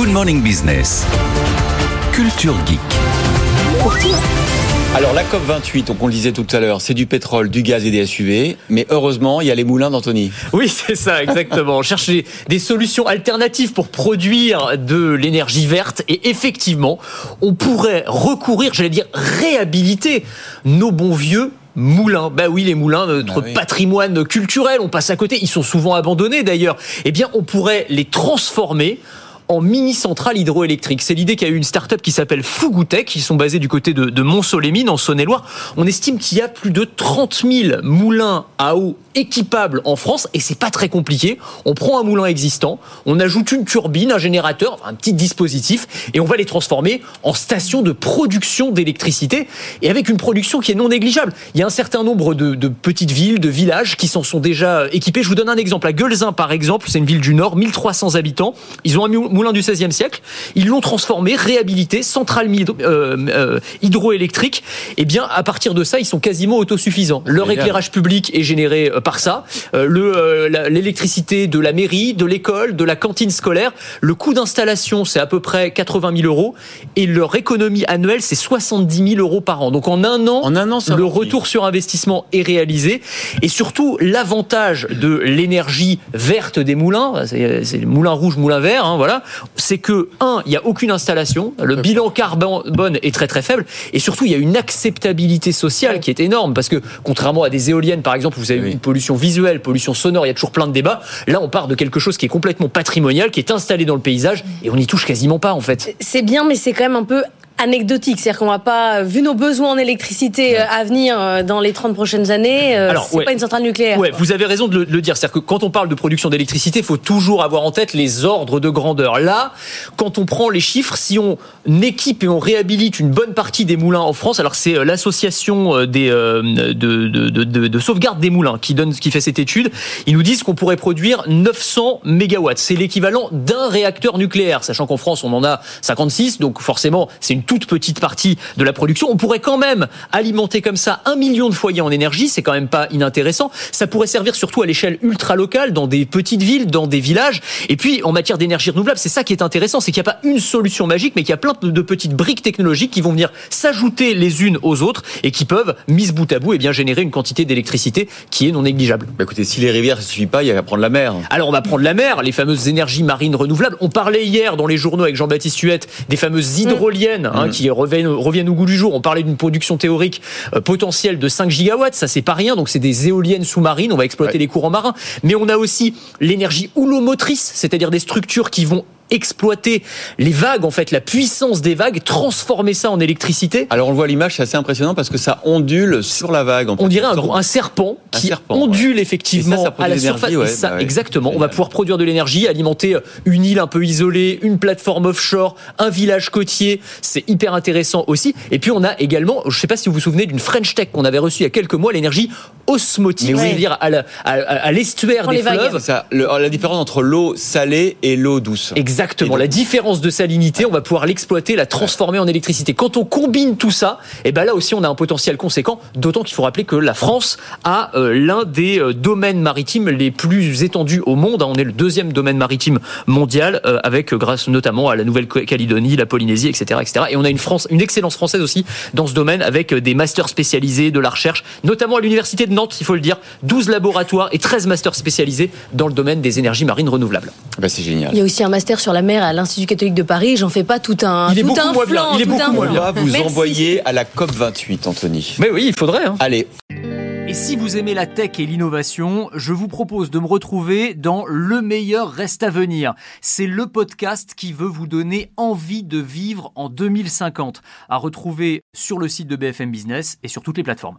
Good Morning Business. Culture Geek. Alors la COP28, donc on le disait tout à l'heure, c'est du pétrole, du gaz et des SUV, mais heureusement il y a les moulins d'Anthony. Oui, c'est ça, exactement. On cherche des, des solutions alternatives pour produire de l'énergie verte et effectivement, on pourrait recourir, j'allais dire, réhabiliter nos bons vieux moulins. Bah oui, les moulins, notre Bah oui. patrimoine culturel, on passe à côté. Ils sont souvent abandonnés d'ailleurs. Eh bien, on pourrait les transformer en mini-centrale hydroélectrique. C'est l'idée qu'a eu une start-up qui s'appelle Fugutech. Ils sont basés du côté de, de Mont-Solémine, en Saône-et-Loire. On estime qu'il y a plus de 30 000 moulins à eau équipables en France et c'est pas très compliqué. On prend un moulin existant, on ajoute une turbine, un générateur, un petit dispositif et on va les transformer en station de production d'électricité et avec une production qui est non négligeable. Il y a un certain nombre de, de petites villes, de villages qui s'en sont déjà équipés. Je vous donne un exemple. À Guelzin, par exemple, c'est une ville du Nord, 1300 habitants. Ils ont un mou- moulin du 16e siècle. Ils l'ont transformé, réhabilité, centrale euh, euh, hydroélectrique. Et bien, à partir de ça, ils sont quasiment autosuffisants. Leur éclairage public est généré euh, par ça. L'électricité de la mairie, de l'école, de la cantine scolaire. Le coût d'installation, c'est à peu près 80 000 euros. Et leur économie annuelle, c'est 70 000 euros par an. Donc en un an, En un an, c'est le retour sur investissement est réalisé. Et surtout, l'avantage de l'énergie verte des moulins, c'est moulin rouge, moulin vert, hein, voilà, c'est que, un, il n'y a aucune installation, le bilan carbone est très très faible, et surtout, il y a une acceptabilité sociale qui est énorme, parce que contrairement à des éoliennes, par exemple, où vous avez Oui. une pollution visuelle, pollution sonore, il y a toujours plein de débats, là, on part de quelque chose qui est complètement patrimonial, qui est installé dans le paysage, et on n'y touche quasiment pas, en fait. C'est bien, mais c'est quand même un peu anecdotique. C'est-à-dire qu'on va pas, vu nos besoins en électricité euh, à venir euh, dans les 30 prochaines années, euh, c'est ouais. pas une centrale nucléaire. Ouais, vous avez raison de le, de le dire. C'est-à-dire que quand on parle de production d'électricité, il faut toujours avoir en tête les ordres de grandeur. Là, quand on prend les chiffres, si on équipe et on réhabilite une bonne partie des moulins en France, alors c'est euh, l'association euh, des euh, de, de, de, de- de sauvegarde des moulins qui donne qui fait cette étude. Ils nous disent qu'on pourrait produire 900 mégawatts. C'est l'équivalent d'un réacteur nucléaire, sachant qu'en France on en a 56, donc forcément c'est une toute petite partie de la production. On pourrait quand même alimenter comme ça un million de foyers en énergie, c'est quand même pas inintéressant. Ça pourrait servir surtout à l'échelle ultra locale, dans des petites villes, dans des villages. Et puis en matière d'énergie renouvelable, c'est ça qui est intéressant, c'est qu'il n'y a pas une solution magique, mais qu'il y a plein de petites briques technologiques qui vont venir s'ajouter les unes aux autres et qui peuvent, mises bout à bout, et bien générer une quantité d'électricité qui est non négligeable. Bah écoutez, si les rivières ça suffit pas, il y a qu'à prendre la mer. Alors on va prendre la mer, les fameuses énergies marines renouvelables. On parlait hier dans les journaux avec Jean-Baptiste Huette des fameuses hydroliennes hein, qui reviennent, reviennent au goût du jour. On parlait d'une production théorique euh, potentielle de 5 gigawatts, ça c'est pas rien. Donc c'est des éoliennes sous-marines, on va exploiter Ouais. les courants marins. Mais on a aussi l'énergie houlomotrice, c'est-à-dire des structures qui vont exploiter les vagues, en fait, la puissance des vagues, transformer ça en électricité. Alors on le voit à l'image, c'est assez impressionnant parce que ça ondule sur la vague. en On fait. dirait un, gros- un serpent Un qui serpent, ondule effectivement ça, ça à la surface. ouais, ça, bah ouais. exactement. On va pouvoir produire de l'énergie, alimenter une île un peu isolée, une plateforme offshore, un village côtier. C'est hyper intéressant aussi. Et puis on a également, je ne sais pas si vous vous souvenez d'une French Tech qu'on avait reçue il y a quelques mois, l'énergie osmotique, Mais oui. c'est-à-dire à la- à- à- à l'estuaire des fleuves. Ça, le- la différence entre l'eau salée et l'eau douce. Exactement. Donc- La différence de salinité, on va pouvoir l'exploiter, la transformer en électricité. Quand on combine tout ça, et ben là aussi on a un potentiel conséquent. D'autant qu'il faut rappeler que la France a euh, l'un des euh, domaines maritimes les plus étendus au monde. hein. On est le deuxième domaine maritime mondial, euh, avec euh, grâce notamment à la Nouvelle-Calédonie, la Polynésie, etc., etc. Et on a une France, une excellence française aussi dans ce domaine, avec euh, des masters spécialisés, de la recherche, notamment à l'université de Nantes, il faut le dire, 12 laboratoires et 13 masters spécialisés dans le domaine des énergies marines renouvelables. Bah, c'est génial. Il y a aussi un master sur la mer à l'Institut catholique de Paris. J'en fais pas tout un, Il est tout beaucoup un moins bien. Il est beaucoup moins va vous Merci. envoyer à la COP 28, Anthony. Mais oui, il faudrait. hein. Allez, Et si vous aimez la tech et l'innovation, je vous propose de me retrouver dans Le meilleur reste à venir. C'est le podcast qui veut vous donner envie de vivre en 2050, à retrouver sur le site de BFM Business et sur toutes les plateformes.